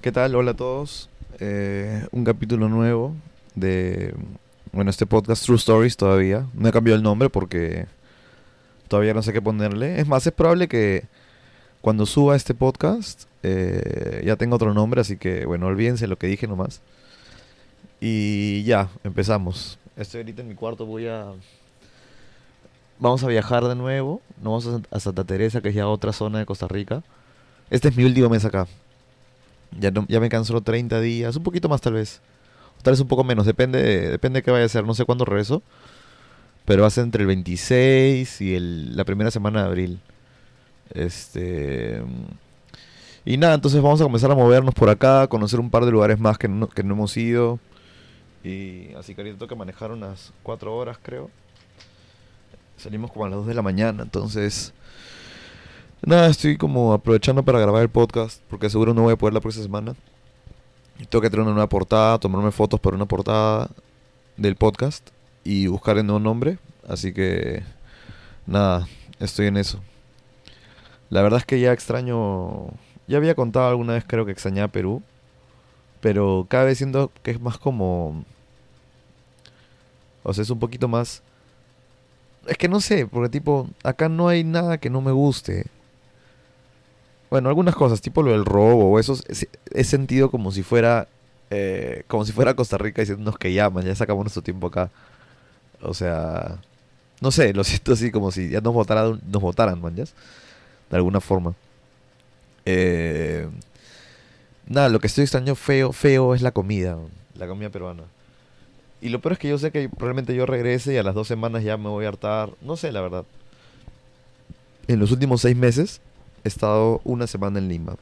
¿Qué tal? Hola a todos. Eh, un capítulo nuevo de, bueno, este podcast True Stories todavía. No he cambiado el nombre porque todavía no sé qué ponerle. Es más, es probable que cuando suba este podcast eh, ya tenga otro nombre, así que bueno, olvídense lo que dije nomás. Y ya, empezamos. Estoy ahorita en mi cuarto, voy a... Vamos a viajar de nuevo. Nos vamos a Santa Teresa, que es ya otra zona de Costa Rica. Este es mi último mes acá. Ya, no, ya me canso 30 días, un poquito más tal vez. Tal vez un poco menos, depende, depende de qué vaya a ser. No sé cuándo regreso. Pero va a ser entre el 26 y el, la primera semana de abril. Este. Y nada, entonces vamos a comenzar a movernos por acá, conocer un par de lugares más que no, que no hemos ido. Y así que ahorita tengo manejar unas 4 horas, creo. Salimos como a las 2 de la mañana, entonces Nada, estoy como aprovechando para grabar el podcast, porque seguro no voy a poder la próxima semana. Y tengo que tener una nueva portada, tomarme fotos para una portada del podcast y buscar el nuevo nombre. Así que, nada, estoy en eso. La verdad es que ya extraño, ya había contado alguna vez creo que extrañaba Perú, pero cada vez siento que es más como, o sea, es un poquito más... Es que no sé, porque tipo, acá no hay nada que no me guste. Bueno, algunas cosas, tipo lo del robo o eso, es, sentido como si fuera eh, como si fuera Costa Rica diciéndonos que llaman, ya sacamos nuestro tiempo acá. O sea, no sé, lo siento así como si ya nos votaran, nos votaran, man, De alguna forma. Eh, nada, lo que estoy extraño feo, feo es la comida, la comida peruana. Y lo peor es que yo sé que probablemente yo regrese y a las dos semanas ya me voy a hartar. No sé, la verdad. En los últimos seis meses he estado una semana en Lima.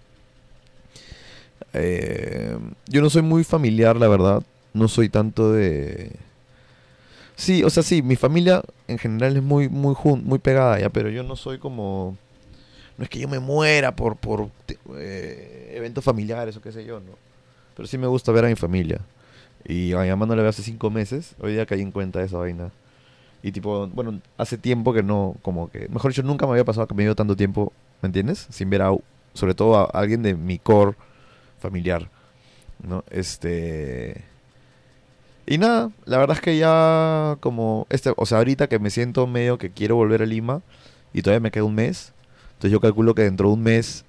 Eh, yo no soy muy familiar, la verdad. No soy tanto de... Sí, o sea, sí, mi familia en general es muy, muy, muy pegada ya, pero yo no soy como... No es que yo me muera por, por eh, eventos familiares o qué sé yo, ¿no? Pero sí me gusta ver a mi familia. Y a mi mamá la veo hace cinco meses. Hoy día caí en cuenta de esa vaina. Y tipo, bueno, hace tiempo que no, como que, mejor dicho, nunca me había pasado que me dio tanto tiempo, ¿me entiendes? Sin ver a, sobre todo a alguien de mi core familiar, ¿no? Este... Y nada, la verdad es que ya como, este, o sea, ahorita que me siento medio que quiero volver a Lima y todavía me queda un mes, entonces yo calculo que dentro de un mes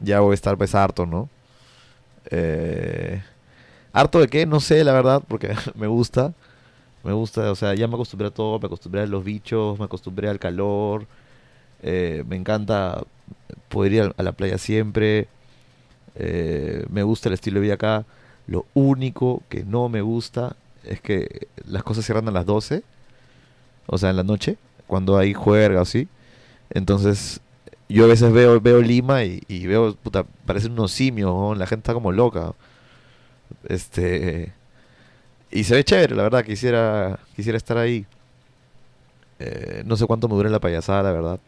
ya voy a estar pues harto, ¿no? Eh, ¿Harto de qué? No sé, la verdad, porque me gusta. Me gusta, o sea, ya me acostumbré a todo, me acostumbré a los bichos, me acostumbré al calor. Eh, me encanta poder ir a la playa siempre. Eh, me gusta el estilo de vida acá. Lo único que no me gusta es que las cosas cierran a las 12. O sea, en la noche, cuando hay juerga o así. Entonces, yo a veces veo, veo Lima y, veo, puta, parecen unos simios, la gente está como loca. Este y se ve chévere, la verdad, quisiera, quisiera estar ahí. Eh, no sé cuánto me dure la payasada, la verdad.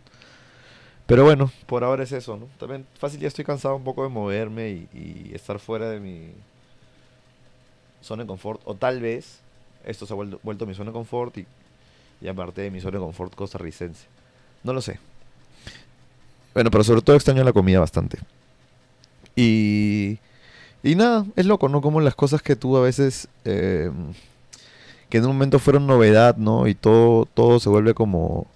Pero bueno, por ahora es eso, ¿no? También fácil ya estoy cansado un poco de moverme y, estar fuera de mi zona de confort. O tal vez esto se ha vuelto, mi zona de confort y, y aparte de mi zona de confort costarricense. No lo sé. Bueno, pero sobre todo extraño la comida bastante. Y y nada, es loco, ¿no? Como las cosas que tú a veces, eh, que en un momento fueron novedad, ¿no? Y todo, todo se vuelve como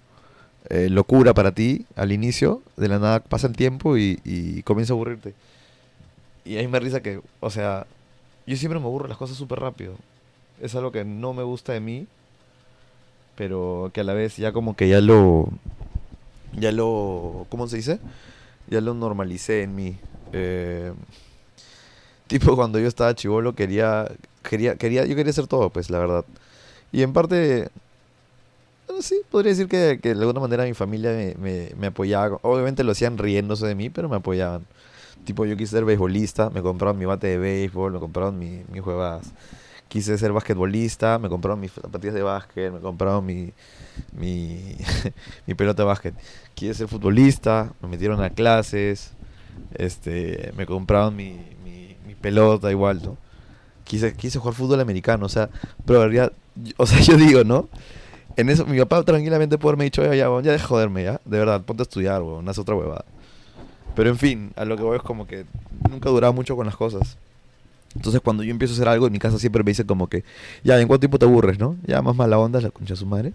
eh, locura para ti al inicio, de la nada pasa el tiempo y, comienza a aburrirte. Y a mí me risa que, o sea, yo siempre me aburro las cosas súper rápido. Es algo que no me gusta de mí, pero que a la vez ya como que ya lo, ya lo, ¿cómo se dice? Ya lo normalicé en mí. Eh, tipo cuando yo estaba chivolo quería, quería, quería, yo quería hacer todo, pues, la verdad. Y en parte, sí, podría decir que, que, de alguna manera mi familia me, me, apoyaba. Obviamente lo hacían riéndose de mí, pero me apoyaban. Tipo, yo quise ser beisbolista, me compraron mi bate de béisbol, me compraron mi, mis juegas. Quise ser basquetbolista, me compraron mis zapatillas de básquet, me compraron mi, mi, mi pelota de básquet. Quise ser futbolista, me metieron a clases, este, me compraron mi, pelota igual, ¿no? Quise, quise jugar fútbol americano, o sea, pero realidad, o sea, yo digo, ¿no? En eso, mi papá tranquilamente puede haberme dicho, ya, ya, ya de joderme, ya, de verdad, ponte a estudiar, weón, haz otra huevada. Pero en fin, a lo que voy es como que nunca duraba mucho con las cosas. Entonces cuando yo empiezo a hacer algo en mi casa siempre me dicen como que, ya, ¿en cuánto tiempo te aburres, no? Ya más mala onda la concha de sus madres.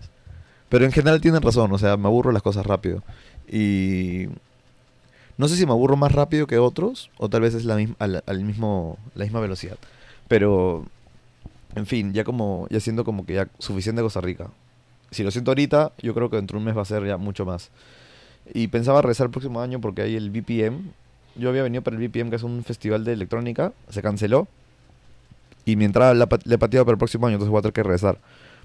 Pero en general tienen razón, o sea, me aburro las cosas rápido. Y no sé si me aburro más rápido que otros o tal vez es la misma, al, mismo, la misma velocidad. Pero, en fin, ya como, ya siendo como que ya suficiente Costa Rica. Si lo siento ahorita, yo creo que dentro de un mes va a ser ya mucho más. Y pensaba regresar el próximo año porque hay el BPM. Yo había venido para el BPM, que es un festival de electrónica. Se canceló. Y mi entrada la, le he pateado para el próximo año, entonces voy a tener que regresar.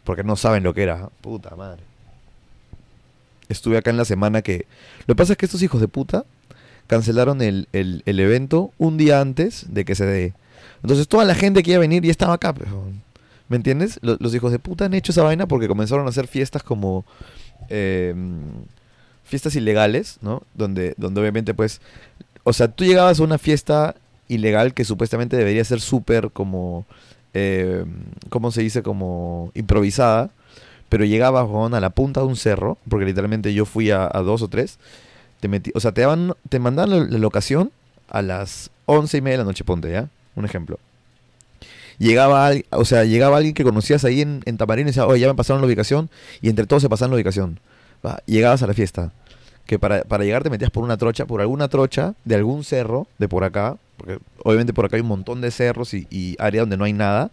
Porque no saben lo que era. Puta madre. Estuve acá en la semana que... Lo que pasa es que estos hijos de puta cancelaron el, el, evento un día antes de que se dé. Entonces toda la gente que iba a venir ya estaba acá. ¿Me entiendes? Los, los, hijos de puta han hecho esa vaina porque comenzaron a hacer fiestas como... Eh, fiestas ilegales, ¿no? Donde, donde obviamente pues, o sea, tú llegabas a una fiesta ilegal que supuestamente debería ser súper como, eh, ¿cómo se dice? Como improvisada, pero llegabas a la punta de un cerro, porque literalmente yo fui a, dos o tres, te metí, o sea, te, daban, te mandaban la, locación a las once y media de la noche, ponte, ¿ya? Un ejemplo. Llegaba, o sea, llegaba alguien que conocías ahí en, en Tamarín y decía, oye, ya me pasaron la ubicación, y entre todos se pasaron la ubicación llegabas a la fiesta. Que para, llegar te metías por una trocha, por alguna trocha de algún cerro de por acá, porque obviamente por acá hay un montón de cerros y, y área donde no hay nada.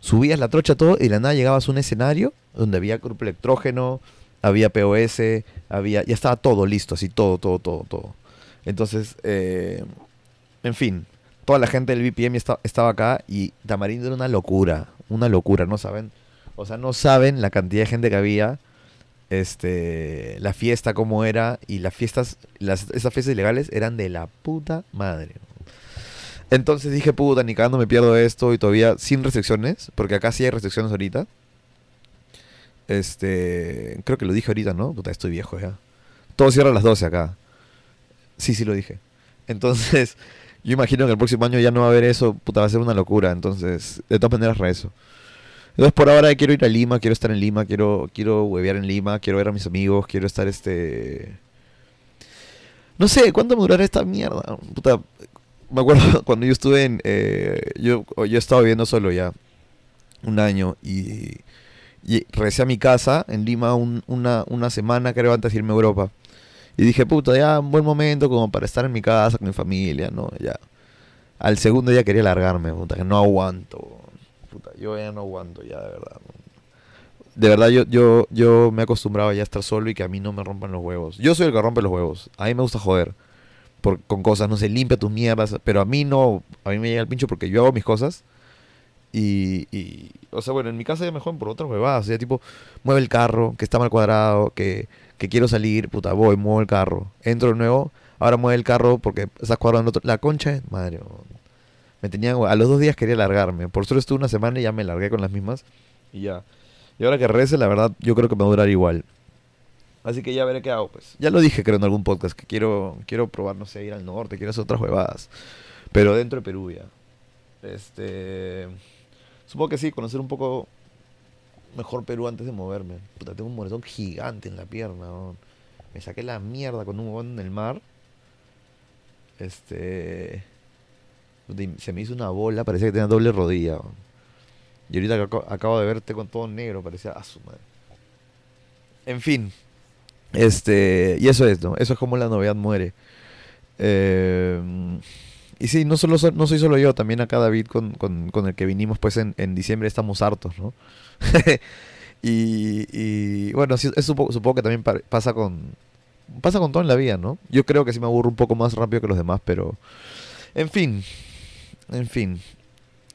Subías la trocha todo y de la nada llegabas a un escenario donde había grupo electrógeno, había POS, había, ya estaba todo listo, así todo, todo, todo, todo. Entonces, eh, en fin, toda la gente del BPM estaba acá y Tamarindo era una locura, una locura, no saben, o sea, no saben la cantidad de gente que había este la fiesta como era y las fiestas las, esas fiestas ilegales eran de la puta madre. Entonces dije puta ni cagando me pierdo esto y todavía sin restricciones porque acá sí hay restricciones ahorita este creo que lo dije ahorita no puta estoy viejo ya. Todo cierra a las 12 acá. Sí sí lo dije. Entonces yo imagino que el próximo año ya no va a haber eso puta va a ser una locura entonces de todas maneras rezo entonces por ahora quiero ir a Lima, quiero estar en Lima, quiero, quiero huevear en Lima, quiero ver a mis amigos, quiero estar este... No sé, ¿cuánto me durará esta mierda? Puta, me acuerdo cuando yo estuve en... Eh, yo, yo estaba viviendo solo ya un año y, y regresé a mi casa en Lima una, una semana creo antes de irme a Europa. Y dije, puta, ya un buen momento como para estar en mi casa con mi familia, ¿no? Ya. Al segundo día quería largarme, puta, que no aguanto yo ya no aguanto ya, de verdad. De verdad, yo, yo, yo me he acostumbrado ya a estar solo y que a mí no me rompan los huevos. Yo soy el que rompe los huevos. A mí me gusta joder. Por, con cosas, no sé, limpia tus mierdas. Pero a mí no, a mí me llega el pincho porque yo hago mis cosas. Y, y o sea, bueno, en mi casa ya me joden por otras huevadas. O sea, tipo, mueve el carro, que está mal cuadrado, que, que quiero salir, puta, voy, muevo el carro. Entro de nuevo, ahora mueve el carro porque estás cuadrando la concha. Madre, me tenía, a los dos días quería largarme. Por suerte estuve una semana y ya me largué con las mismas. Y ya. Y ahora que regrese, la verdad, yo creo que me va a durar igual. Así que ya veré qué hago, pues. Ya lo dije, creo, en algún podcast, que quiero, quiero probar, no sé, ir al norte, quiero hacer otras huevadas. Pero dentro de Perú ya. Este. Supongo que sí, conocer un poco mejor Perú antes de moverme. Puta, tengo un moretón gigante en la pierna. Me saqué la mierda con un huevón en el mar. Este se me hizo una bola, parecía que tenía doble rodilla. Y ahorita acabo de verte con todo negro, parecía a su madre. En fin. Este. Y eso es, ¿no? Eso es como la novedad muere. Eh, y sí, no, solo, no soy solo yo, también acá David con, con, el que vinimos pues en, en diciembre estamos hartos, ¿no? y, y, bueno, supongo, que también pasa con pasa con todo en la vida, ¿no? Yo creo que sí me aburro un poco más rápido que los demás, pero en fin, en fin.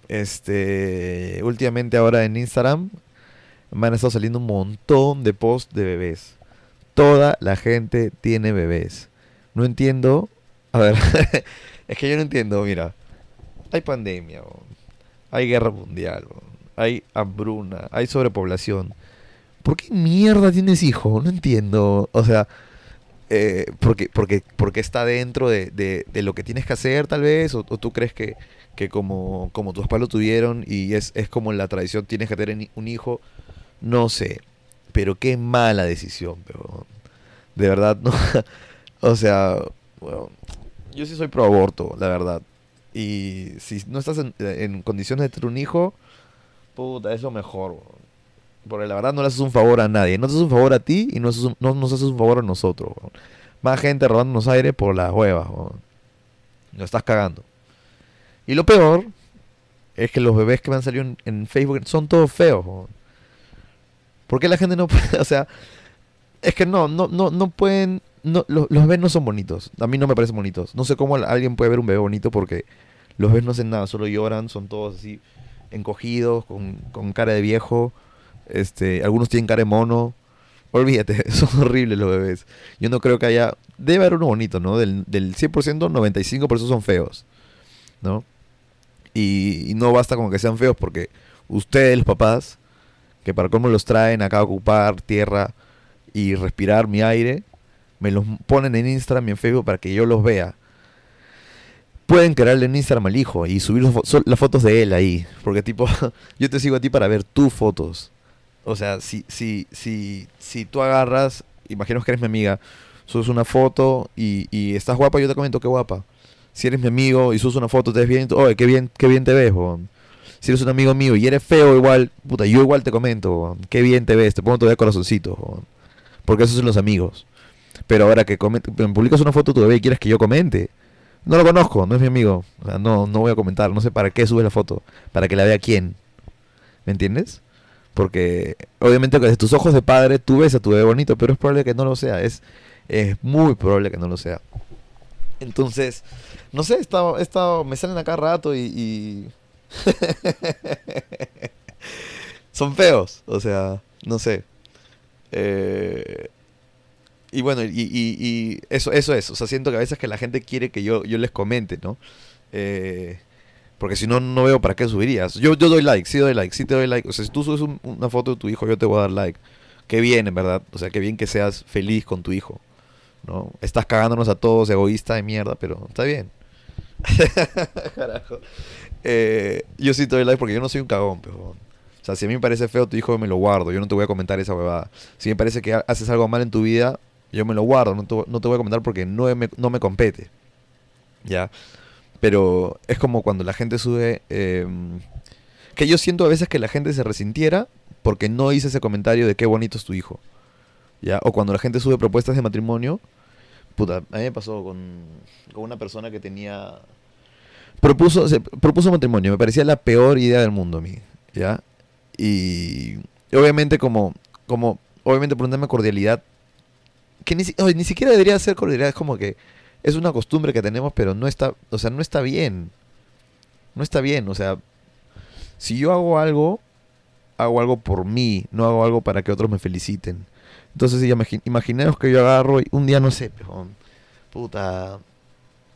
Este. Últimamente ahora en Instagram me han estado saliendo un montón de posts de bebés. Toda la gente tiene bebés. No entiendo. A ver, es que yo no entiendo, mira. Hay pandemia, hay guerra mundial, hay hambruna, hay sobrepoblación. ¿Por qué mierda tienes hijo? No entiendo. O sea, eh, porque, porque, porque está dentro de, de, lo que tienes que hacer, tal vez, o tú crees que, que como, como tus papás lo tuvieron y es, es como la tradición, tienes que tener un hijo, no sé, pero qué mala decisión, pero de verdad, no, o sea, bueno, yo sí soy pro aborto, la verdad. Y si no estás en, condiciones de tener un hijo, puta, es lo mejor. Porque la verdad no le haces un favor a nadie. No te haces un favor a ti y no, no nos haces un favor a nosotros, weón. Más gente robándonos aire por las huevas, weón. Lo estás cagando. Y lo peor es que los bebés que me han salido en, Facebook son todos feos. ¿Por qué la gente no puede? O sea, es que no, no, no, no pueden. No, los, los bebés no son bonitos. A mí no me parecen bonitos. No sé cómo alguien puede ver un bebé bonito porque los bebés no hacen nada, solo lloran, son todos así encogidos, con, con cara de viejo. Este, algunos tienen cara de mono. Olvídate, son horribles los bebés. Yo no creo que haya. Debe haber uno bonito, ¿no? Del, del 100%, 95% son feos, ¿no? Y, y no basta con que sean feos porque ustedes, los papás, que para cómo los traen acá a ocupar tierra y respirar mi aire, me los ponen en Instagram y en Facebook para que yo los vea. Pueden crearle en Instagram al hijo y subir las fotos de él ahí. Porque tipo, yo te sigo a ti para ver tus fotos. O sea, si, si, si, si tú agarras, imaginos que eres mi amiga, subes una foto y, y estás guapa, yo te comento qué guapa. Si eres mi amigo y subes una foto, te ves bien, oye, qué bien, qué bien te ves. Si eres un amigo mío y eres feo igual, puta, yo igual te comento, weón. Qué bien te ves, te pongo todavía corazoncito. Porque esos son los amigos. Pero ahora que coment- me publicas una foto bebé y quieres que yo comente, no lo conozco, no es mi amigo. O sea, no, no voy a comentar, no sé para qué subes la foto. Para que la vea quién. ¿Me entiendes? Porque obviamente desde tus ojos de padre tú ves a tu bebé bonito, pero es probable que no lo sea. Es, es muy probable que no lo sea. Entonces, no sé, he estado- me salen acá rato y... y- Son feos, o sea, no sé. Eh, y bueno, y, y- eso, eso es. O sea, siento que a veces que la gente quiere que yo, yo les comente, ¿no? Eh, porque si no, no veo para qué subirías. Yo, yo doy like, sí doy like, sí te doy like. O sea, si tú subes un- una foto de tu hijo, yo te voy a dar like. Qué bien, en verdad. O sea, qué bien que seas feliz con tu hijo. ¿No? Estás cagándonos a todos, egoísta de mierda, pero está bien. Carajo. Eh, yo sí te doy like porque yo no soy un cagón, pero. O sea, si a mí me parece feo tu hijo, me lo guardo. Yo no te voy a comentar esa huevada. Si me parece que ha- haces algo mal en tu vida, yo me lo guardo. No te, no te voy a comentar porque no me, no me compete. ¿Ya? Pero es como cuando la gente sube... eh, que yo siento a veces que la gente se resintiera porque no hice ese comentario de qué bonito es tu hijo. ¿Ya? O cuando la gente sube propuestas de matrimonio. Puta, a mí me pasó con, con una persona que tenía... Propuso, propuso matrimonio. Me parecía la peor idea del mundo a mí. ¿Ya? Y obviamente como, como, obviamente por un tema de cordialidad, que ni, ni siquiera debería ser cordialidad, es como que es una costumbre que tenemos, pero no está, o sea, no está bien. No está bien, o sea, si yo hago algo, hago algo por mí, no hago algo para que otros me feliciten. Entonces, imagi- imaginaos que yo agarro y un día, no sé, puta,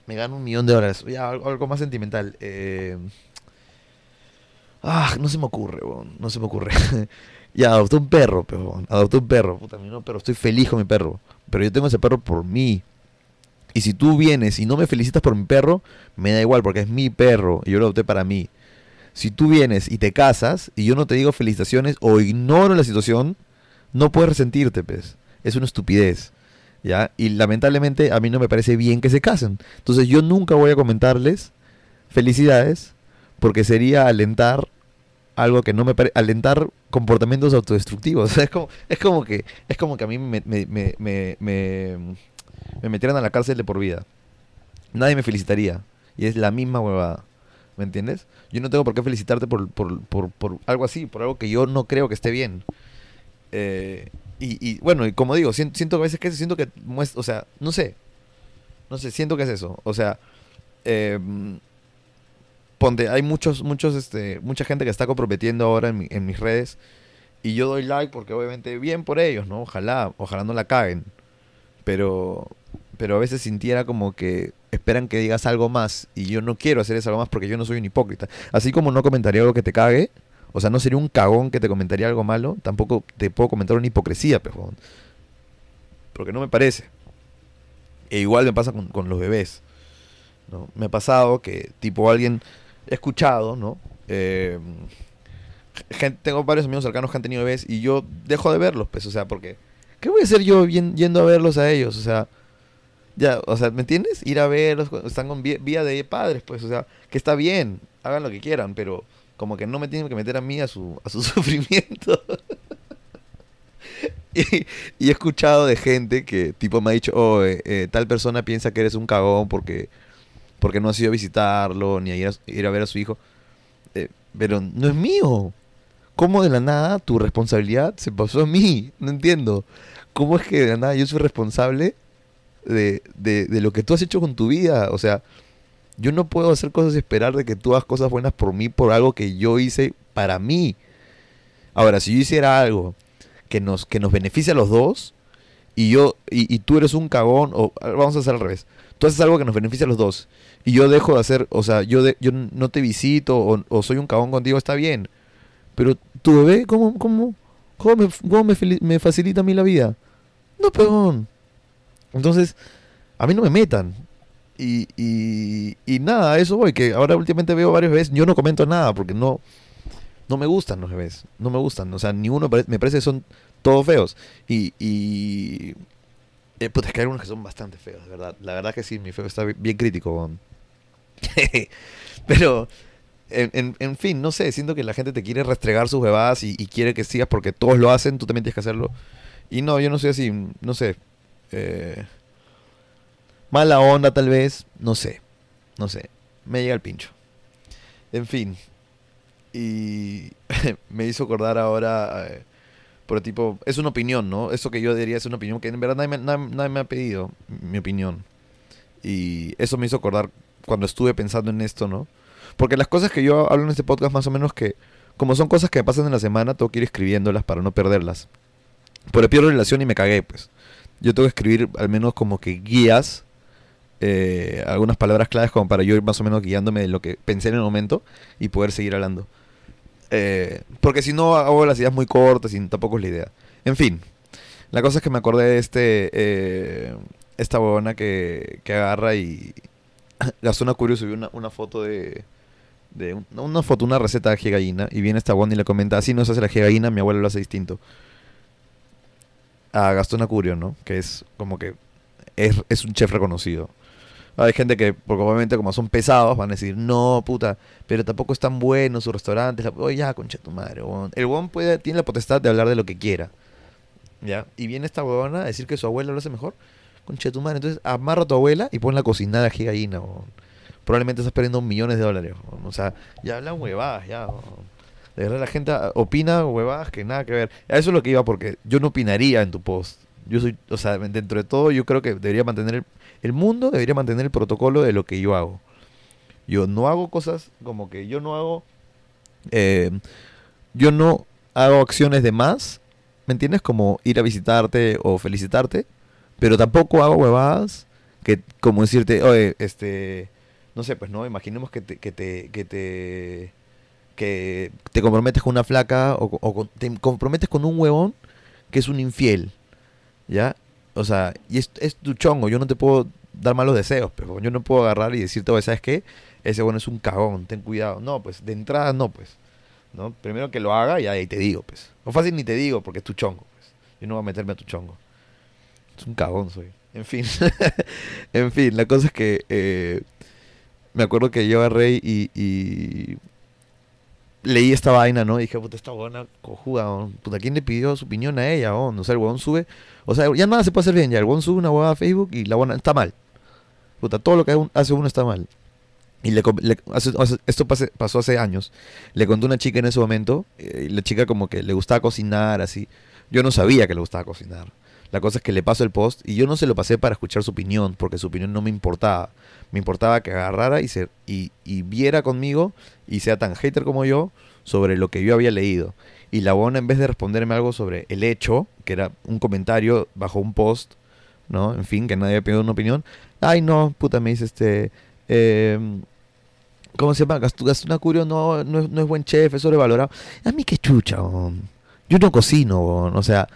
me gano un millón de dólares, ya, algo, más sentimental. eh, Ah, no se me ocurre, no se me ocurre. ya, adopté un perro, pero adopté un perro, puta, no perro, estoy feliz con mi perro, pero yo tengo ese perro por mí. Y si tú vienes y no me felicitas por mi perro, me da igual porque es mi perro y yo lo adopté para mí. Si tú vienes y te casas y yo no te digo felicitaciones o ignoro la situación, no puedes resentirte, pues. Es una estupidez. ¿Ya? Y lamentablemente a mí no me parece bien que se casen. Entonces yo nunca voy a comentarles felicidades porque sería alentar algo que no me parece alentar comportamientos autodestructivos. O sea, es como es como que es como que a mí me me, me, me, me, me metieran a la cárcel de por vida. Nadie me felicitaría y es la misma huevada. ¿Me entiendes? Yo no tengo por qué felicitarte por, por, por, por algo así, por algo que yo no creo que esté bien. Eh, y, y, bueno, y como digo, siento, siento a veces que siento que o sea, no sé. No sé, siento que es eso. O sea, eh, hay muchos, muchos, este, mucha gente que está comprometiendo ahora en, mi- en mis redes. Y yo doy like porque obviamente bien por ellos, ¿no? Ojalá, ojalá no la caguen. Pero, pero a veces sintiera como que esperan que digas algo más. Y yo no quiero hacer eso más porque yo no soy un hipócrita. Así como no comentaría algo que te cague. O sea, no sería un cagón que te comentaría algo malo. Tampoco te puedo comentar una hipocresía, pejón. Porque no me parece. E igual me pasa con, con los bebés. ¿no? Me ha pasado que, tipo, alguien. Escuchado, ¿no? Eh, gen- tengo varios amigos cercanos que han tenido bebés y yo dejo de verlos, pues, o sea, porque. ¿Qué voy a hacer yo yen- yendo a verlos a ellos? O sea, Ya, o sea, ¿me entiendes? Ir a verlos, están con vía, de padres, pues, o sea, que está bien, hagan lo que quieran, pero como que no me tienen que meter a mí a su, a su sufrimiento. y, y he escuchado de gente que tipo me ha dicho, oh, eh, eh, tal persona piensa que eres un cagón porque, porque no has ido a visitarlo, ni a ir a, ir a ver a su hijo. Eh, pero no es mío. ¿Cómo de la nada tu responsabilidad se pasó a mí? No entiendo. ¿Cómo es que de la nada yo soy responsable de, de, de lo que tú has hecho con tu vida? O sea, yo no puedo hacer cosas y esperar de que tú hagas cosas buenas por mí por algo que yo hice para mí. Ahora, si yo hiciera algo que nos, que nos beneficie a los dos y yo y, y tú eres un cagón o vamos a hacer al revés. Tú haces algo que nos beneficia a los dos y yo dejo de hacer, o sea, yo yo no te visito o, o soy un cagón contigo, está bien. Pero tu bebé, ¿cómo, cómo, cómo, me, cómo me, facilita a mí la vida? No, pegón. Entonces, a mí no me metan. Y, y, y nada, eso voy, que ahora últimamente veo varios bebés, yo no comento nada porque no, no me gustan los bebés, no me gustan, o sea, ninguno me parece que son todos feos. Y eh, puta, es que hay algunos que son bastante feos, de verdad. La verdad que sí, mi feo está bi- bien crítico. Pero, en, en- fin, no sé, siento que la gente te quiere restregar sus bebadas y, y quiere que sigas porque todos lo hacen, tú también tienes que hacerlo. Y no, yo no soy así, no sé. eh, mala onda tal vez, no sé, no sé. Me llega el pincho. En fin. Y me hizo acordar ahora, eh, pero tipo, es una opinión, ¿no? Eso que yo diría es una opinión que en verdad nadie me, nadie- nadie me ha pedido mi opinión. Y eso me hizo acordar cuando estuve pensando en esto, ¿no? Porque las cosas que yo hablo en este podcast más o menos que, como son cosas que pasan en la semana, tengo que ir escribiéndolas para no perderlas. Pero pierdo relación y me cagué, pues. Yo tengo que escribir al menos como que guías, eh, algunas palabras claves como para yo ir más o menos guiándome de lo que pensé en el momento y poder seguir hablando. Eh, porque si no hago las ideas muy cortas y tampoco es la idea. En fin, la cosa es que me acordé de este, eh, esta huevona que, que agarra y Gastón Acurio subió una, foto de, de una foto, una receta de ají y viene esta huevona y le comenta, así no se hace la ají mi abuelo lo hace distinto. A Gastón Acurio, ¿no? Que es como que es, es un chef reconocido. Hay gente que, porque obviamente como son pesados, van a decir, no, puta, pero tampoco es tan bueno su restaurante. la- Oye, ya, concha tu madre, huevón". El huevón puede, tiene la potestad de hablar de lo que quiera. ¿Ya? Y viene esta huevona a decir que su abuela lo hace mejor. Concha tu madre. Entonces amarra a tu abuela y ponla a cocinar a ají gallina. Probablemente estás perdiendo millones de dólares, huevón. O sea, ya hablan huevadas, ya. De verdad la gente ah, opina huevadas que nada que ver. Eso es lo que iba porque yo no opinaría en tu post. Yo soy, o sea, dentro de todo yo creo que debería mantener el mundo debería mantener el protocolo de lo que yo hago. Yo no hago cosas como que yo no hago eh, yo no hago acciones de más, ¿me entiendes? Como ir a visitarte o felicitarte, pero tampoco hago huevadas que como decirte, oye, este, no sé, pues no, imaginemos que te, que te, que te, que te comprometes con una flaca o, te comprometes con un huevón que es un infiel, ¿ya? O sea, y es, tu chongo, yo no te puedo dar malos deseos, pero yo no puedo agarrar y decirte, oye, ¿sabes qué? Ese bueno es un cagón, ten cuidado. No, pues de entrada no, pues. ¿no? Primero que lo haga y ahí te digo, pues. O fácil ni te digo porque es tu chongo, pues. Yo no voy a meterme a tu chongo. Es un cagón soy. En fin. en fin, la cosa es que eh, me acuerdo que yo agarré y, y leí esta vaina, ¿no? Y dije, puta, esta huevona cojuda, puta, ¿quién le pidió su opinión a ella? ¿no? O sea, el huevón sube, o sea, ya nada se puede hacer bien, ya el huevón sube una huevada a Facebook y la huevona está mal. Puta, todo lo que hace uno está mal. Y le, esto pase- pasó hace años. Le conté una chica en ese momento, eh, la chica como que le gustaba cocinar, así. Yo no sabía que le gustaba cocinar. La cosa es que le paso el post y yo no se lo pasé para escuchar su opinión, porque su opinión no me importaba. Me importaba que agarrara y, se, y, y viera conmigo y sea tan hater como yo sobre lo que yo había leído. Y la buena, en vez de responderme algo sobre el hecho, que era un comentario bajo un post, ¿no? En fin, que nadie había pedido una opinión. Ay, no, puta, me dice este... em, ¿Cómo se llama? Gast- Gastón Acurio no, no, es, no es buen chef, es sobrevalorado. A mí qué chucha, weón. Yo no cocino, weón. O sea,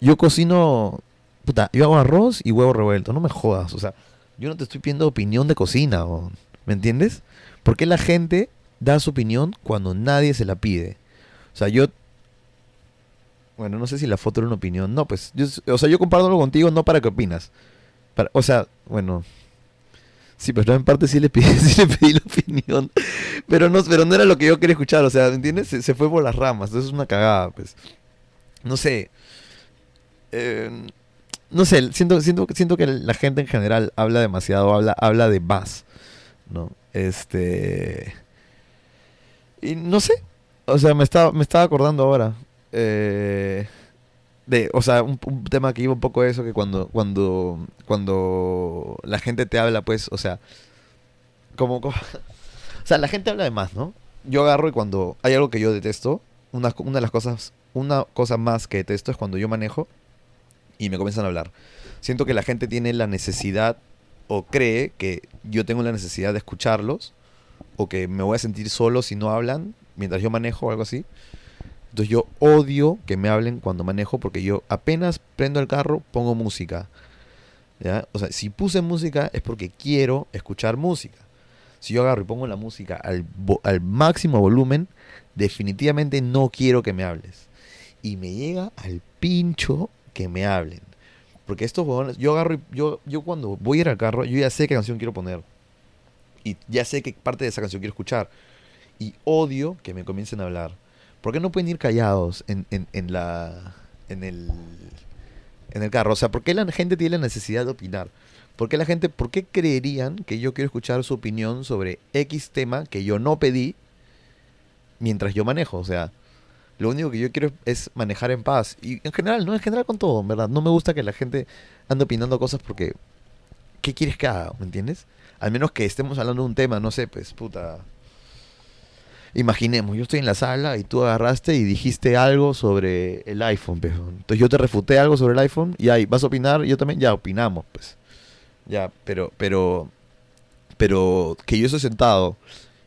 yo cocino... Puta, yo hago arroz y huevo revuelto. No me jodas. O sea, yo no te estoy pidiendo opinión de cocina, weón. ¿Me entiendes? Porque la gente da su opinión cuando nadie se la pide. O sea, yo... Bueno, no sé si la foto era una opinión. No, pues... Yo, o sea, yo comparto contigo no para que opinas. Para, o sea, bueno. Sí, pero en parte sí le pedí, sí le pedí la opinión. Pero no, pero no era lo que yo quería escuchar, o sea, ¿me entiendes? Se, fue por las ramas, entonces es una cagada, pues. No sé. Eh, no sé, siento, siento, siento que la gente en general habla demasiado, habla, habla de más, ¿no? Este... Y no sé, o sea, me estaba, me estaba acordando ahora. Eh, de, o sea, un, un tema que iba un poco eso, que cuando, cuando, cuando la gente te habla, pues, o sea, como, como- o sea, la gente habla de más, ¿no? Yo agarro y cuando hay algo que yo detesto, una, una de las cosas, una cosa más que detesto es cuando yo manejo y me comienzan a hablar. Siento que la gente tiene la necesidad o cree que yo tengo la necesidad de escucharlos o que me voy a sentir solo si no hablan mientras yo manejo o algo así. Entonces yo odio que me hablen cuando manejo porque yo apenas prendo el carro pongo música. ¿ya? O sea, si puse música es porque quiero escuchar música. Si yo agarro y pongo la música al, al máximo volumen, definitivamente no quiero que me hables. Y me llega al pincho que me hablen. Porque estos huevones, yo agarro yo, yo cuando voy a ir al carro, yo ya sé qué canción quiero poner. Y ya sé qué parte de esa canción quiero escuchar. Y odio que me comiencen a hablar. ¿Por qué no pueden ir callados en, en, en la. en el. en el carro? O sea, ¿por qué la gente tiene la necesidad de opinar? ¿Por qué la gente, por qué creerían que yo quiero escuchar su opinión sobre X tema que yo no pedí mientras yo manejo? O sea, lo único que yo quiero es manejar en paz. Y en general, no en general con todo, en verdad. No me gusta que la gente ande opinando cosas porque. ¿Qué quieres que haga? ¿Me entiendes? Al menos que estemos hablando de un tema, no sé, pues, puta. Imaginemos, yo estoy en la sala y tú agarraste y dijiste algo sobre el iPhone, pues. Entonces yo te refuté algo sobre el iPhone y ahí vas a opinar, yo también, ya opinamos, pues. Ya, pero, pero, pero que yo estoy sentado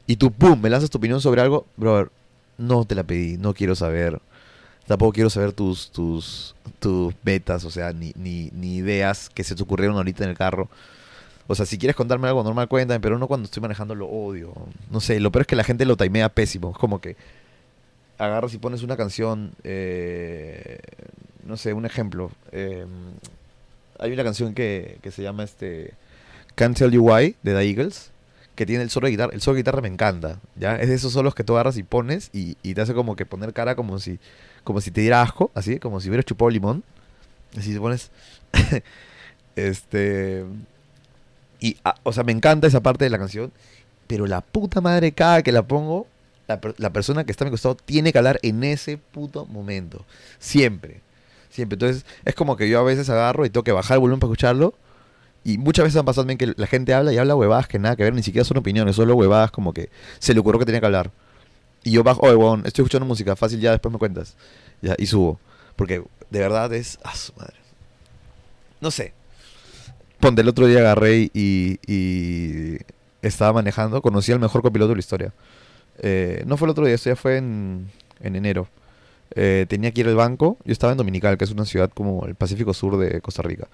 y tú, ¡pum!, me lanzas tu opinión sobre algo, brother, no te la pedí, no quiero saber. Tampoco quiero saber tus, tus, tus metas, o sea, ni, ni, ni ideas que se te ocurrieron ahorita en el carro. O sea, si quieres contarme algo normal, cuéntame, pero no cuando estoy manejando lo odio. No sé, lo peor es que la gente lo timea pésimo. Es como que agarras y pones una canción, eh, no sé, un ejemplo. eh, hay una canción que, que se llama este Can't Tell You Why de The Eagles, que tiene el solo de guitarra. El solo de guitarra me encanta, ¿ya? Es de esos solos que tú agarras y pones y, y te hace como que poner cara como si, como si te diera asco, así, como si hubieras chupado limón. Así te pones... este... Y, ah, o sea, me encanta esa parte de la canción, pero la puta madre, cada que la pongo, la, la persona que está a mi costado tiene que hablar en ese puto momento. Siempre. Siempre. Entonces, es como que yo a veces agarro y tengo que bajar el volumen para escucharlo. Y muchas veces han pasado también que la gente habla y habla huevadas que nada que ver, ni siquiera son opiniones, solo huevadas como que se le ocurrió que tenía que hablar. Y yo bajo, oye, huevón, estoy escuchando música, fácil, ya después me cuentas. Ya, y subo. Porque de verdad es. ¡Ah, su madre! No sé. Ponte, el otro día agarré y, y estaba manejando, conocí al mejor copiloto de la historia. Eh, no fue el otro día, esto ya fue en, en enero. Eh, tenía que ir al banco, yo estaba en Dominical, que es una ciudad como el Pacífico Sur de Costa Rica.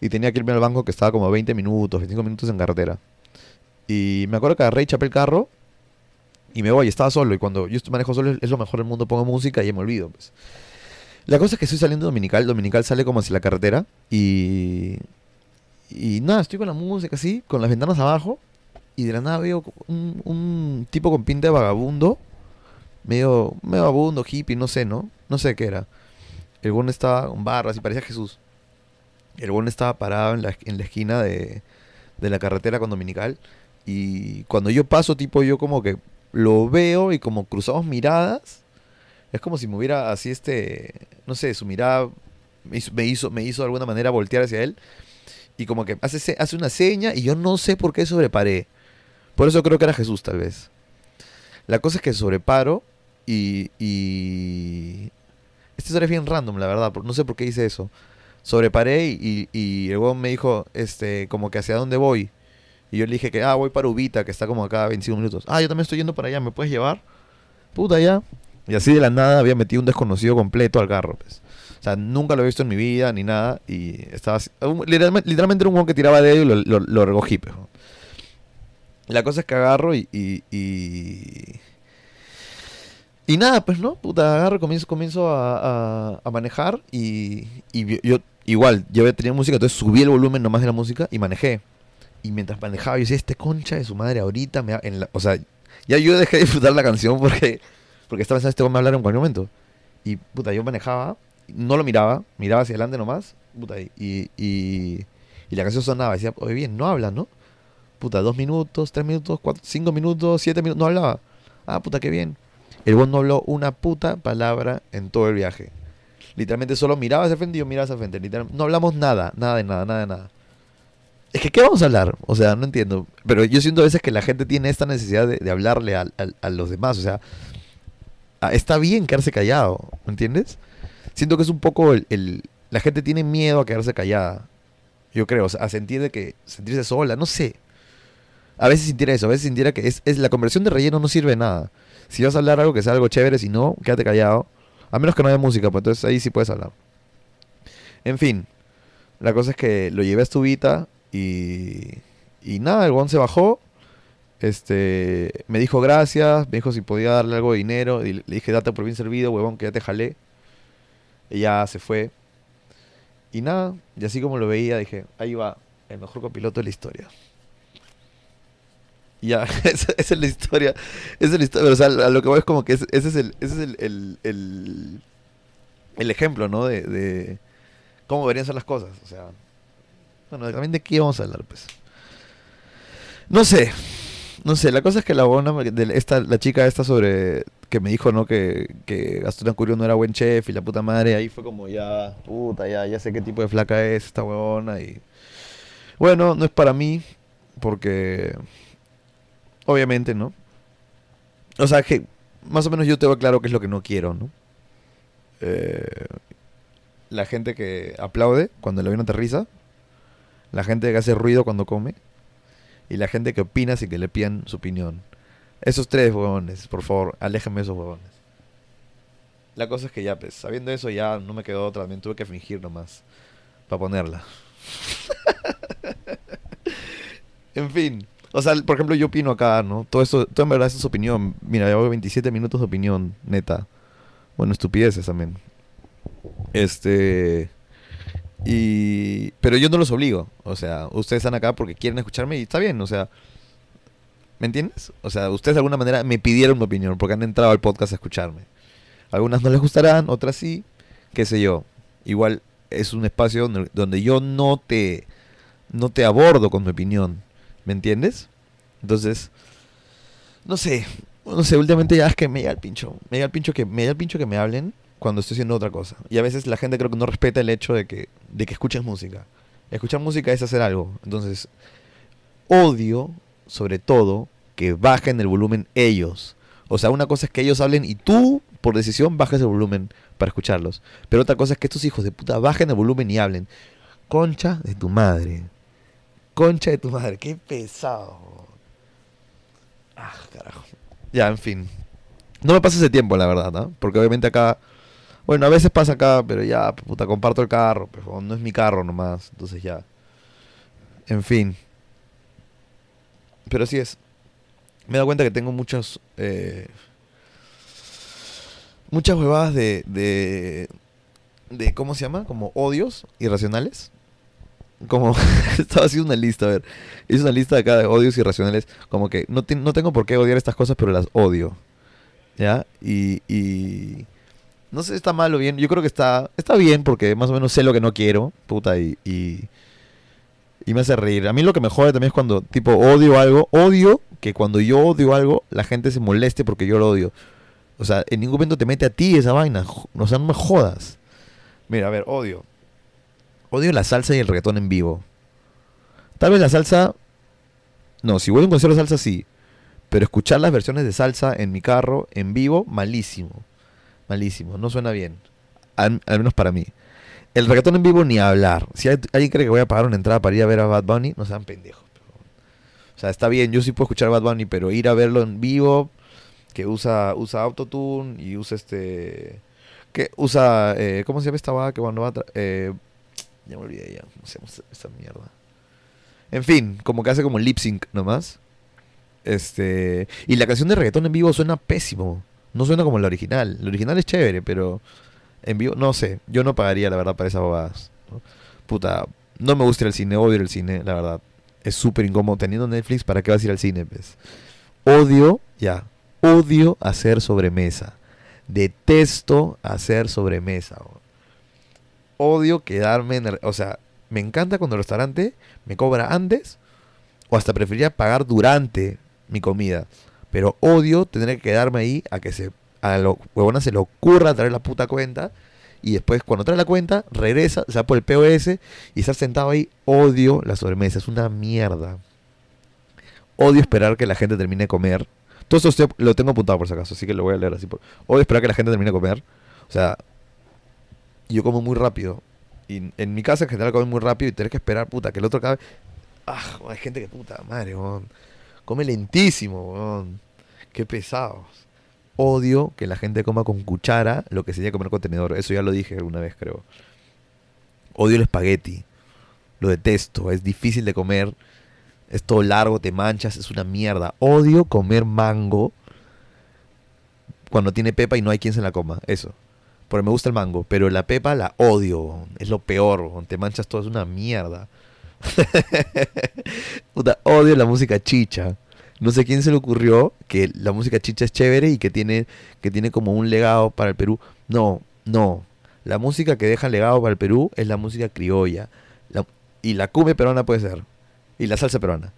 Y tenía que irme al banco que estaba como 20 minutos, 25 minutos en carretera. Y me acuerdo que agarré y chapé el carro y me voy, estaba solo. Y cuando yo manejo solo es, lo mejor del mundo, pongo música y me olvido. Pues. La cosa es que estoy saliendo de Dominical, Dominical sale como hacia la carretera y... Y nada, estoy con la música así, con las ventanas abajo, y de la nada veo un, tipo con pinta de vagabundo, medio, medio vagabundo, hippie, no sé, ¿no? No sé qué era. El buen estaba con barras y parecía Jesús. El buen estaba parado en la, en la esquina de, de la carretera con Dominical. Y cuando yo paso, tipo, yo como que lo veo y como cruzamos miradas, es como si me hubiera así este, no sé, su mirada me hizo, me hizo, de alguna manera voltear hacia él. Y como que hace, hace una seña y yo no sé por qué sobreparé. Por eso creo que era Jesús, tal vez. La cosa es que sobreparo y... y... Esta historia es bien random, la verdad. No sé por qué hice eso. Sobreparé y, y, el me dijo, este, como que hacia dónde voy. Y yo le dije que, ah, voy para Ubita, que está como acá a 25 minutos. Ah, yo también estoy yendo para allá, ¿me puedes llevar? Puta, ya. Y así de la nada había metido un desconocido completo al carro, pues. O sea, nunca lo he visto en mi vida ni nada. Y estaba así- literalmente, era un huevón que tiraba de él y lo, lo, recogí. La cosa es que agarro y, y, y nada, pues no, puta, agarro, comienzo, comienzo a, a- a manejar y, y yo, igual, yo tenía música, entonces subí el volumen nomás de la música y manejé. Y mientras manejaba, yo decía, este concha de su madre ahorita me en la, O sea, ya yo dejé de disfrutar la canción porque, porque estaba pensando, este va a hablar en cualquier momento. Y puta, yo manejaba, no lo miraba, miraba hacia adelante nomás, puta, y, y, y la canción sonaba, decía, oye, bien, no habla, ¿no? Puta, dos minutos, tres minutos, cuatro, cinco minutos, siete minutos, no hablaba. Ah, puta, qué bien. El buen no habló una puta palabra en todo el viaje. Literalmente solo miraba hacia frente y yo miraba hacia frente. no hablamos nada, nada de nada, nada de nada. Es que, ¿qué vamos a hablar? O sea, no entiendo. Pero yo siento a veces que la gente tiene esta necesidad de, hablarle a, los demás. O sea, está bien quedarse callado, ¿me entiendes? Siento que es un poco el, La gente tiene miedo a quedarse callada. Yo creo, o sea, a sentir de que... Sentirse sola, no sé. A veces sintiera eso, a veces sintiera que es, es la conversión de relleno no sirve de nada. Si vas a hablar algo que sea algo chévere, si no, quédate callado. A menos que no haya música, pues entonces ahí sí puedes hablar. En fin, la cosa es que lo llevé a Estubita y, y nada, el guan se bajó. Este, me dijo gracias, me dijo si podía darle algo de dinero. Y le dije, date por bien servido, huevón, que ya te jalé. Y ya se fue. Y nada, y así como lo veía, dije, ahí va, el mejor copiloto de la historia. Ya, esa, es la historia. Esa es la historia. O sea, a lo que voy es como que ese, es el, ese es el, el, el, ejemplo, ¿no? De, de, cómo deberían ser las cosas. O sea, bueno, también de qué vamos a hablar, pues. No sé. No sé, la cosa es que la buena, de esta, la chica esta sobre, que me dijo, ¿no? Que, que Gastón Curio no era buen chef y la puta madre, ahí fue como ya, puta, ya, ya sé qué tipo de flaca es esta huevona y... Bueno, no es para mí, porque Obviamente, ¿no? O sea, que más o menos yo tengo claro qué es lo que no quiero, ¿no? Eh, la gente que aplaude cuando el avión aterriza, la gente que hace ruido cuando come y la gente que opina sin que le pidan su opinión. Esos tres huevones, por favor, aléjenme esos huevones. La cosa es que ya, pues, sabiendo eso ya no me quedó otra, también tuve que fingir nomás para ponerla. en fin. O sea, por ejemplo, yo opino acá, ¿no? Todo esto, todo en verdad es su opinión. Mira, llevo 27 minutos de opinión, neta. Bueno, estupideces también. Este. Y. Pero yo no los obligo. O sea, ustedes están acá porque quieren escucharme y está bien, o sea. ¿Me entiendes? O sea, ustedes de alguna manera me pidieron mi opinión porque han entrado al podcast a escucharme. Algunas no les gustarán, otras sí, qué sé yo. Igual es un espacio donde, donde yo no te, no te abordo con mi opinión ¿Me entiendes? Entonces, no sé, no sé, últimamente ya es que me llega el pincho. Me llega el pincho que me, el pincho que me hablen cuando estoy haciendo otra cosa. Y a veces la gente creo que no respeta el hecho de que, de que escuches música. Escuchar música es hacer algo. Entonces, odio, sobre todo, que bajen el volumen ellos. O sea, una cosa es que ellos hablen y tú, por decisión, bajes el volumen para escucharlos. Pero otra cosa es que estos hijos de puta bajen el volumen y hablen. Concha de tu madre. Concha de tu madre, qué pesado. Ah, carajo. Ya, en fin. No me pasa ese tiempo, la verdad, ¿no? Porque obviamente acá. Bueno, a veces pasa acá, pero ya, puta, comparto el carro. Pero no es mi carro nomás. Entonces ya. En fin. Pero sí es. Me he dado cuenta que tengo muchos. Eh, muchas huevadas de, de. de. ¿Cómo se llama? Como odios irracionales como estaba haciendo una lista, a ver, hice una lista acá de odios irracionales, como que no, no tengo por qué odiar estas cosas, pero las odio, ¿ya? Y, y no sé si está mal o bien, yo creo que está, está bien porque más o menos sé lo que no quiero, puta, y, y, y me hace reír. A mí lo que me jode también es cuando, tipo, odio algo, odio que cuando yo odio algo, la gente se moleste porque yo lo odio. O sea, en ningún momento te mete a ti esa vaina, o sea, no me jodas. Mira, a ver, odio. Odio la salsa y el reggaetón en vivo. Tal vez la salsa. No, si voy a un concierto de salsa, sí. Pero escuchar las versiones de salsa en mi carro, en vivo, malísimo. Malísimo. No suena bien. Al, menos para mí. El reggaetón en vivo, ni hablar. Si alguien cree que voy a pagar una entrada para ir a ver a Bad Bunny, no sean pendejos. O sea, está bien, yo sí puedo escuchar Bad Bunny, pero ir a verlo en vivo, que usa, usa autotune y usa este. que usa. Eh, ¿Cómo se llama esta va? Que cuando va. Eh, ya me olvidé ya. Esa mierda. En fin, como que hace como lip sync nomás. Este. Y la canción de reggaetón en vivo suena pésimo. No suena como la original. La original es chévere, pero en vivo, no sé. Yo no pagaría, la verdad, para esas bobadas. Puta, no me gusta ir al cine, odio ir al cine, la verdad. Es súper incómodo. Teniendo Netflix, ¿para qué vas a ir al cine? Pues? Odio, ya, odio hacer sobremesa. Detesto hacer sobremesa. weón. Odio quedarme en el... O sea, me encanta cuando el restaurante me cobra antes o hasta preferiría pagar durante mi comida. Pero odio tener que quedarme ahí a que se a los huevonas se le ocurra traer la puta cuenta y después cuando trae la cuenta regresa, se va por el POS y estar sentado ahí, odio la sobremesa, es una mierda. Odio esperar que la gente termine de comer. Todo esto lo tengo apuntado por si acaso, así que lo voy a leer así. Odio esperar que la gente termine de comer. O sea, yo como muy rápido. Y en mi casa en general como muy rápido y tener que esperar, puta, que el otro acabe. Ah, hay gente que puta madre, weón. Come lentísimo, weón. Qué pesados. Odio que la gente coma con cuchara lo que sería comer con tenedor. Eso ya lo dije alguna vez, creo. Odio el espagueti. Lo detesto. Es difícil de comer. Es todo largo, te manchas, es una mierda. Odio comer mango cuando tiene pepa y no hay quien se la coma. Eso. Porque me gusta el mango, pero la pepa la odio. Es lo peor. Te manchas todo, es una mierda. Puta, odio la música chicha. No sé quién se le ocurrió que la música chicha es chévere y que tiene, que tiene como un legado para el Perú. No, no. La música que deja legado para el Perú es la música criolla. La- y la cumbia peruana puede ser. Y la salsa peruana.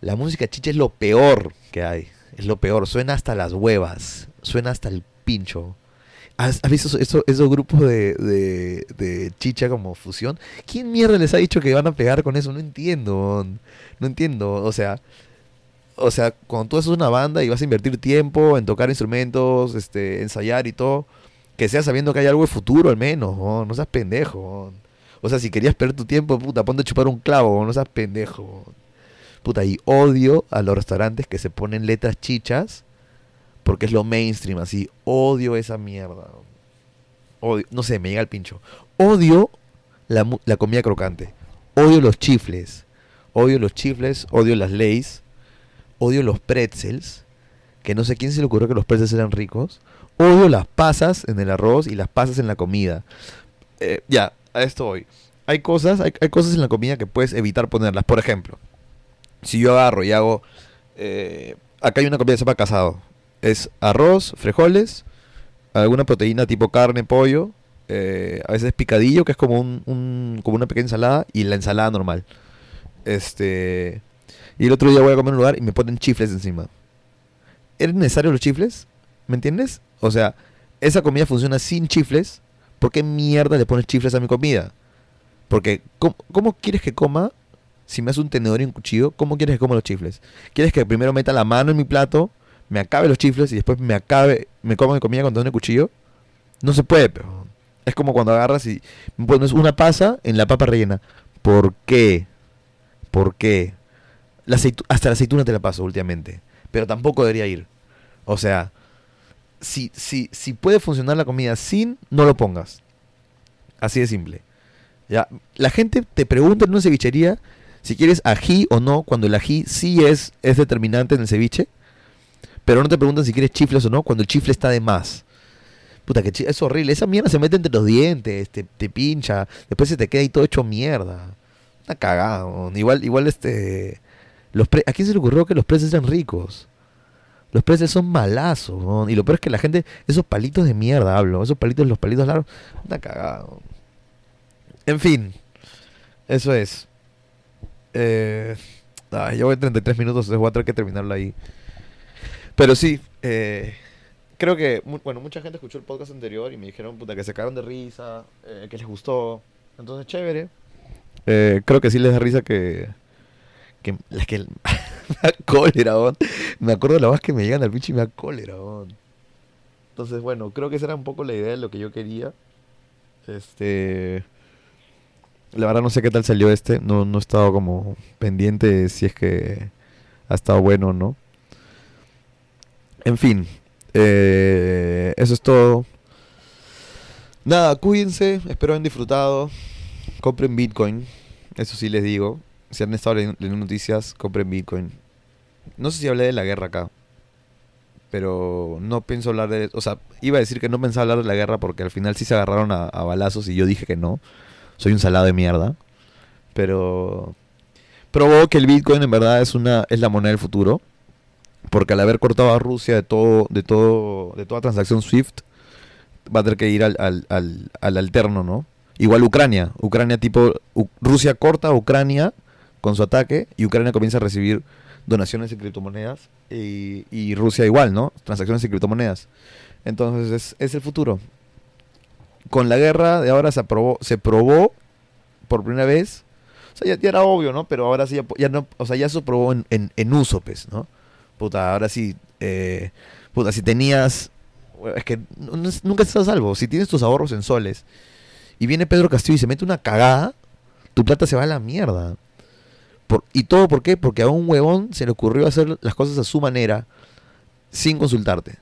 La música chicha es lo peor que hay. Es lo peor. Suena hasta las huevas. Suena hasta el pincho. ¿Has, visto eso- eso- esos grupos de, chicha como fusión? ¿Quién mierda les ha dicho que van a pegar con eso? No entiendo. No entiendo. O sea, o sea, cuando tú haces una banda y vas a invertir tiempo en tocar instrumentos, este, ensayar y todo, que sea sabiendo que hay algo de futuro al menos, ¿no? no seas pendejo. O sea, si querías perder tu tiempo, puta, ponte a chupar un clavo, no seas pendejo. Puta, y odio a los restaurantes que se ponen letras chichas porque es lo mainstream, así. Odio esa mierda. Odio, no sé, me llega el pincho. Odio la, la comida crocante. Odio los chifles. Odio los chifles, odio las leys. Odio los pretzels. Que no sé quién se le ocurrió que los pretzels eran ricos. Odio las pasas en el arroz y las pasas en la comida. Eh, ya, a esto voy. Hay cosas, hay, hay cosas en la comida que puedes evitar ponerlas. Por ejemplo, si yo agarro y hago. eh, acá hay una comida que se llama casado. Es arroz, frijoles, alguna proteína tipo carne, pollo, eh, a veces picadillo, que es como un, como una pequeña ensalada, y la ensalada normal. Este. Y el otro día voy a comer en un lugar y me ponen chifles encima. ¿Eran necesarios los chifles? ¿Me entiendes? O sea, esa comida funciona sin chifles. ¿Por qué mierda le pones chifles a mi comida? Porque, ¿cómo, cómo quieres que coma si me hace un tenedor y un cuchillo? ¿Cómo quieres que coma los chifles? ¿Quieres que primero meta la mano en mi plato, me acabe los chifles y después me acabe, me coma mi comida con tenedor y cuchillo? No se puede, pero es como cuando agarras y pones una pasa en la papa rellena. ¿Por qué? ¿Por qué? La hasta la aceituna te la paso últimamente. Pero tampoco debería ir. O sea, si, si, si puede funcionar la comida sin, no lo pongas. Así de simple. Ya, la gente te pregunta en una cevichería si quieres ají o no, cuando el ají sí es, es determinante en el ceviche. Pero no te preguntan si quieres chifles o no, cuando el chifle está de más. Puta, que es horrible. Esa mierda se mete entre los dientes, te, te pincha, después se te queda ahí todo hecho mierda. Una cagada. Igual, igual este. Los pre- ¿A quién se le ocurrió que los precios eran ricos? Los precios son malazos. Y lo peor es que la gente. Esos palitos de mierda hablo. Esos palitos, los palitos largos. Una cagada. En fin. Eso es. Eh, ay, ya voy a 33 minutos. Entonces voy a tener que terminarlo ahí. Pero sí. Eh, creo que. Bueno, mucha gente escuchó el podcast anterior y me dijeron puta, que se cagaron de risa. eh, que les gustó. Entonces, chévere. Eh, creo que sí les da risa que. que las que me da cólera, weón. Me acuerdo de la voz que me llegan al pinche y me da cólera. Entonces, bueno, creo que esa era un poco la idea de lo que yo quería. Este. La verdad no sé qué tal salió este. No, no he estado como pendiente si es que ha estado bueno o no. En fin. eh, eso es todo. Nada, cuídense. Espero hayan disfrutado. Compren Bitcoin. Eso sí les digo. Si han estado leyendo noticias, compren Bitcoin. No sé si hablé de la guerra acá. Pero no pienso hablar de... O sea, iba a decir que no pensaba hablar de la guerra porque al final sí se agarraron a, a balazos y yo dije que no. soy un salado de mierda. Pero probó que el Bitcoin en verdad es una es la moneda del futuro. Porque al haber cortado a Rusia de todo, de todo, de toda transacción SWIFT, va a tener que ir al, al, al, al alterno, ¿no? Igual Ucrania. Ucrania tipo. Rusia corta a Ucrania con su ataque y Ucrania comienza a recibir donaciones en criptomonedas. Y, y Rusia igual, ¿no? Transacciones en criptomonedas. Entonces es, es el futuro. Con la guerra de ahora se aprobó, se probó por primera vez. O sea, ya, ya era obvio, ¿no? Pero ahora sí ya, ya no, o sea, ya se probó en, en, en uso, pues, ¿no? Puta, ahora sí, eh, puta, si tenías, es que nu- nu- nunca estás a salvo. Si tienes tus ahorros en soles y viene Pedro Castillo y se mete una cagada, tu plata se va a la mierda. ¿Y todo por qué? Porque a un huevón se le ocurrió hacer las cosas a su manera sin consultarte.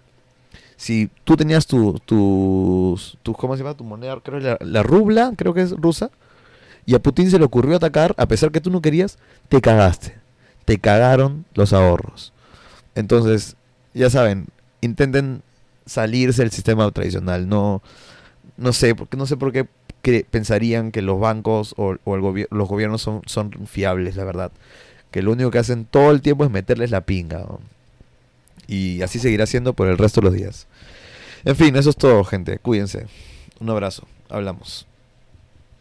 Si tú tenías tu, tus, tu, ¿cómo se llama? Tu moneda, creo la, la rubla, creo que es rusa, y a Putin se le ocurrió atacar, a pesar que tú no querías, te cagaste. Te cagaron los ahorros. Entonces, ya saben, intenten salirse del sistema tradicional. No, no sé, porque no sé por qué pensarían que los bancos o, o el gobier- los gobiernos son, son fiables, la verdad. Que lo único que hacen todo el tiempo es meterles la pinga. Y así seguirá siendo por el resto de los días. En fin, eso es todo, gente. Cuídense. Un abrazo. Hablamos.